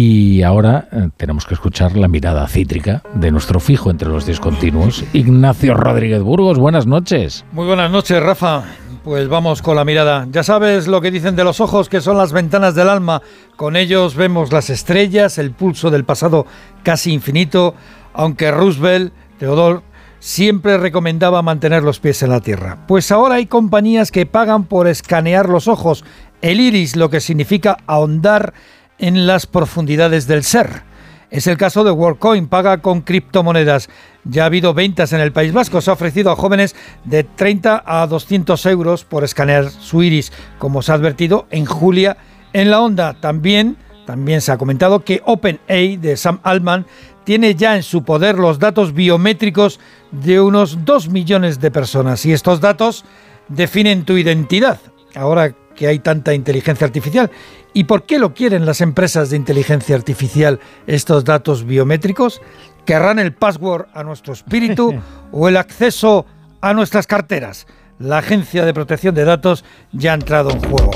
Y ahora eh, tenemos que escuchar la mirada cítrica de nuestro fijo entre los discontinuos, Ignacio Rodríguez Burgos. Buenas noches. Muy buenas noches, Rafa. Pues vamos con la mirada. Ya sabes lo que dicen de los ojos, que son las ventanas del alma. Con ellos vemos las estrellas, el pulso del pasado casi infinito, aunque Roosevelt, Teodor, siempre recomendaba mantener los pies en la tierra. Pues ahora hay compañías que pagan por escanear los ojos, el iris, lo que significa ahondar en las profundidades del ser. Es el caso de WorldCoin, paga con criptomonedas. Ya ha habido ventas en el País Vasco. Se ha ofrecido a jóvenes de 30 a 200 euros por escanear su iris, como se ha advertido en Julia en la onda. También, también se ha comentado que OpenAI de Sam Altman tiene ya en su poder los datos biométricos de unos 2 millones de personas. Y estos datos definen tu identidad. Ahora que hay tanta inteligencia artificial. ¿Y por qué lo quieren las empresas de inteligencia artificial estos datos biométricos? ¿Querrán el password a nuestro espíritu o el acceso a nuestras carteras? La Agencia de Protección de Datos ya ha entrado en juego.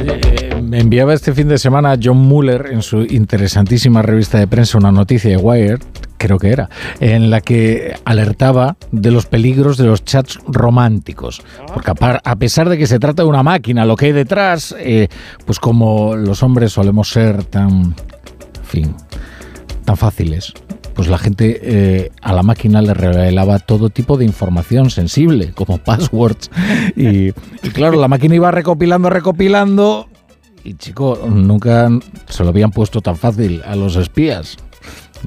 Eh, me enviaba este fin de semana John Muller en su interesantísima revista de prensa una noticia de Wired creo que era, en la que alertaba de los peligros de los chats románticos. Porque a, pesar de que se trata de una máquina, lo que hay detrás, eh, pues como los hombres solemos ser tan, fin, tan fáciles, pues la gente eh, a la máquina le revelaba todo tipo de información sensible, como passwords. Y, y, claro, la máquina iba recopilando, recopilando. Y chico, nunca se lo habían puesto tan fácil a los espías.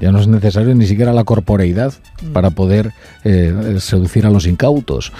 Ya no es necesario ni siquiera la corporeidad. Para poder eh, seducir a los incautos.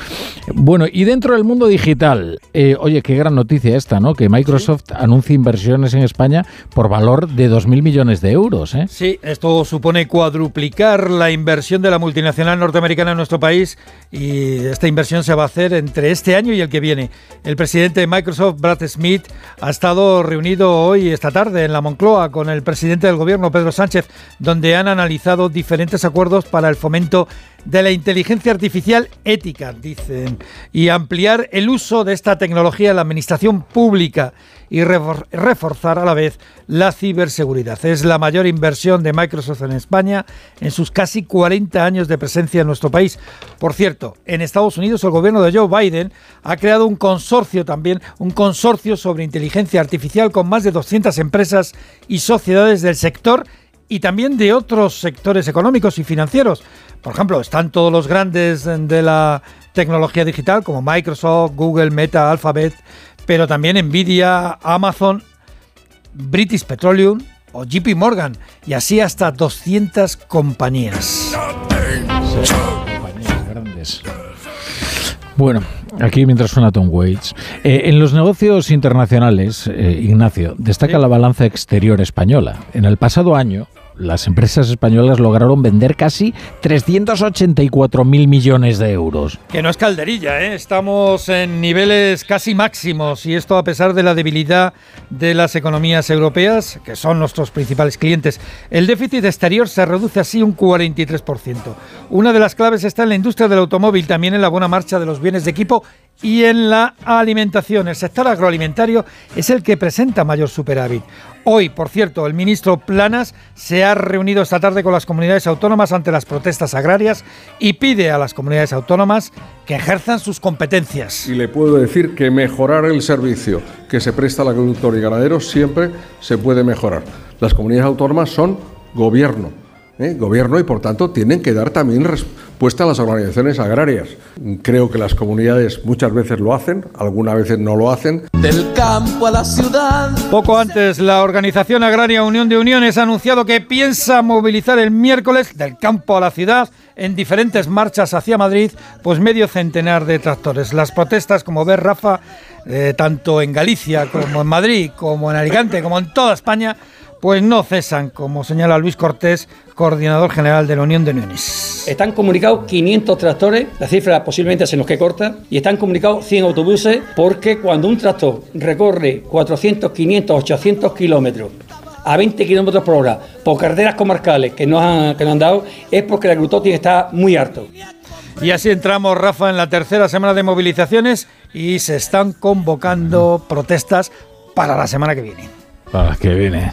Bueno, y dentro del mundo digital, eh, oye, qué gran noticia esta, ¿no? Que Microsoft anuncia inversiones en España por valor de 2.000 millones de euros. ¿eh? Sí, esto supone cuadruplicar la inversión de la multinacional norteamericana en nuestro país y esta inversión se va a hacer entre este año y el que viene. El presidente de Microsoft, Brad Smith, ha estado reunido hoy, esta tarde, en la Moncloa con el presidente del gobierno, Pedro Sánchez, donde han analizado diferentes acuerdos para el fomento de la inteligencia artificial ética, dicen, y ampliar el uso de esta tecnología en la administración pública y reforzar a la vez la ciberseguridad. Es la mayor inversión de Microsoft en España en sus casi 40 años de presencia en nuestro país. Por cierto, en Estados Unidos el gobierno de Joe Biden ha creado un consorcio también, un consorcio sobre inteligencia artificial con más de 200 empresas y sociedades del sector y también de otros sectores económicos y financieros. Por ejemplo, están todos los grandes de la tecnología digital como Microsoft, Google, Meta, Alphabet, pero también Nvidia, Amazon, British Petroleum o JP Morgan y así hasta 200 compañías. compañías grandes. Bueno, aquí mientras suena Tom Waits. Eh, en los negocios internacionales, eh, Ignacio, destaca la balanza exterior española. En el pasado año, las empresas españolas lograron vender casi 384 mil millones de euros. Que no es calderilla, ¿eh? estamos en niveles casi máximos y esto a pesar de la debilidad de las economías europeas, que son nuestros principales clientes. El déficit exterior se reduce así un 43%. Una de las claves está en la industria del automóvil, también en la buena marcha de los bienes de equipo y en la alimentación. El sector agroalimentario es el que presenta mayor superávit. Hoy, por cierto, el ministro Planas se ha reunido esta tarde con las comunidades autónomas ante las protestas agrarias y pide a las comunidades autónomas que ejerzan sus competencias. Y le puedo decir que mejorar el servicio que se presta al agricultor y ganadero siempre se puede mejorar. Las comunidades autónomas son gobierno ¿eh? gobierno y por tanto tienen que dar también respuesta a las organizaciones agrarias. Creo que las comunidades muchas veces lo hacen, algunas veces no lo hacen. Del campo a la ciudad. Poco antes, la organización agraria Unión de Uniones ha anunciado que piensa movilizar el miércoles del campo a la ciudad en diferentes marchas hacia Madrid, pues medio centenar de tractores. Las protestas, como ves, Rafa, eh, tanto en Galicia como en Madrid, como en Alicante, como en toda España, pues no cesan, como señala Luis Cortés, coordinador general de la Unión de Uniones. Están comunicados 500 tractores, la cifra posiblemente se nos que corta, y están comunicados 100 autobuses porque cuando un tractor recorre 400, 500, 800 kilómetros a 20 kilómetros por hora por carreteras comarcales que nos, han, que nos han dado, es porque el agricultor estar muy harto. Y así entramos, Rafa, en la tercera semana de movilizaciones y se están convocando protestas para la semana que viene. Para que viene.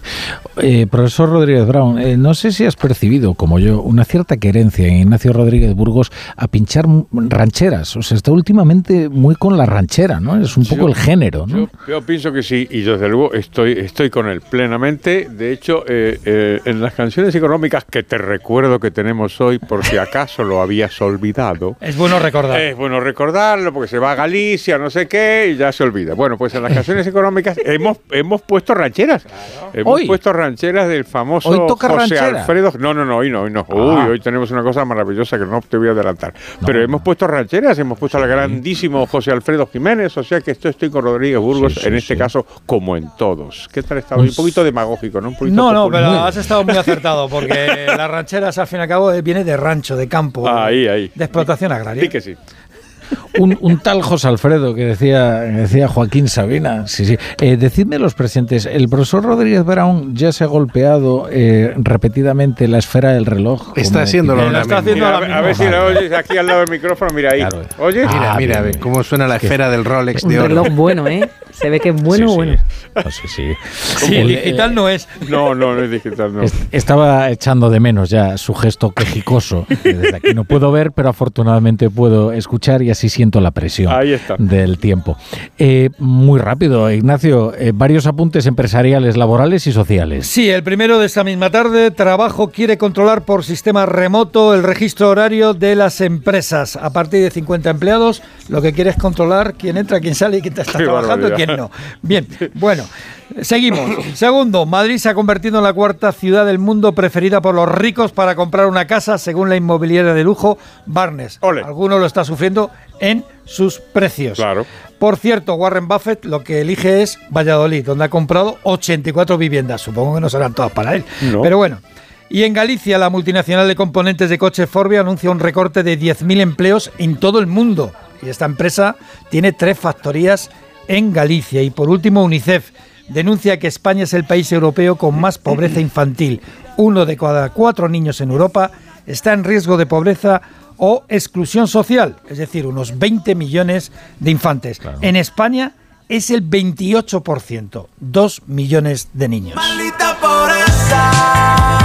Eh, profesor Rodríguez Brown, eh, no sé si has percibido, como yo, una cierta querencia en Ignacio Rodríguez Burgos a pinchar rancheras. O sea, está últimamente muy con la ranchera, ¿no? Es un poco el género, ¿no? Yo, pienso que sí, y desde luego estoy, estoy con él plenamente. De hecho, eh, en las canciones económicas que te recuerdo que tenemos hoy, por si acaso lo habías olvidado. Es bueno recordar. Es bueno recordarlo, porque se va a Galicia, no sé qué, y ya se olvida. Bueno, pues en las canciones económicas hemos, hemos puesto rancheras Hemos puesto rancheras del famoso José Alfredo. No, no, no, hoy no, hoy no. Uy, ah. hoy tenemos una cosa maravillosa que no te voy a adelantar. Pero hemos puesto rancheras, hemos puesto al grandísimo José Alfredo Jiménez, o sea que esto estoy con Rodríguez Burgos, en este caso, como en todos. ¿Qué tal estado? Un poquito demagógico, ¿no? no, no, pero has estado muy acertado, porque las rancheras, al fin y al cabo, viene de rancho, de campo. Ahí, ahí. De explotación agraria. Sí que sí un, tal José Alfredo que decía, decía Joaquín Sabina. Sí, sí. Eh, decidme los presentes, el profesor Rodríguez Brown ya se ha golpeado eh, repetidamente la esfera del reloj. Está haciendo lo está haciendo a, ver si lo oyes aquí al lado del micrófono, mira ahí. ¿Oyes? Mira, ah, mira, cómo suena la esfera del Rolex de oro. Un reloj bueno, ¿eh? Se ve que es bueno, bueno. sí, sí. sí digital no es. No, no, no es digital, no. Estaba echando de menos ya su gesto quejicoso. Desde aquí no puedo ver, pero afortunadamente puedo escuchar y así siento la presión del tiempo. Eh, muy rápido, Ignacio, eh, varios apuntes empresariales, laborales y sociales. Sí, el primero de esta misma tarde, Trabajo quiere controlar por sistema remoto el registro horario de las empresas. A partir de 50 empleados, lo que quiere es controlar quién entra, quién sale y quién está trabajando y quién no. Bien, bueno. Seguimos. Segundo, Madrid se ha convertido en la cuarta ciudad del mundo preferida por los ricos para comprar una casa, según la inmobiliaria de lujo Barnes. Alguno lo está sufriendo en sus precios. Claro. Por cierto, Warren Buffett lo que elige es Valladolid, donde ha comprado 84 viviendas. Supongo que no serán todas para él. Pero bueno. Y en Galicia, la multinacional de componentes de coche Forbia anuncia un recorte de 10.000 empleos en todo el mundo. Y esta empresa tiene tres factorías en Galicia. Y por último, UNICEF denuncia que España es el país europeo con más pobreza infantil. Uno de cada cuatro niños en Europa está en riesgo de pobreza o exclusión social, es decir, unos 20 millones de infantes. En España es el 28%, 2 millones de niños. Maldita pobreza.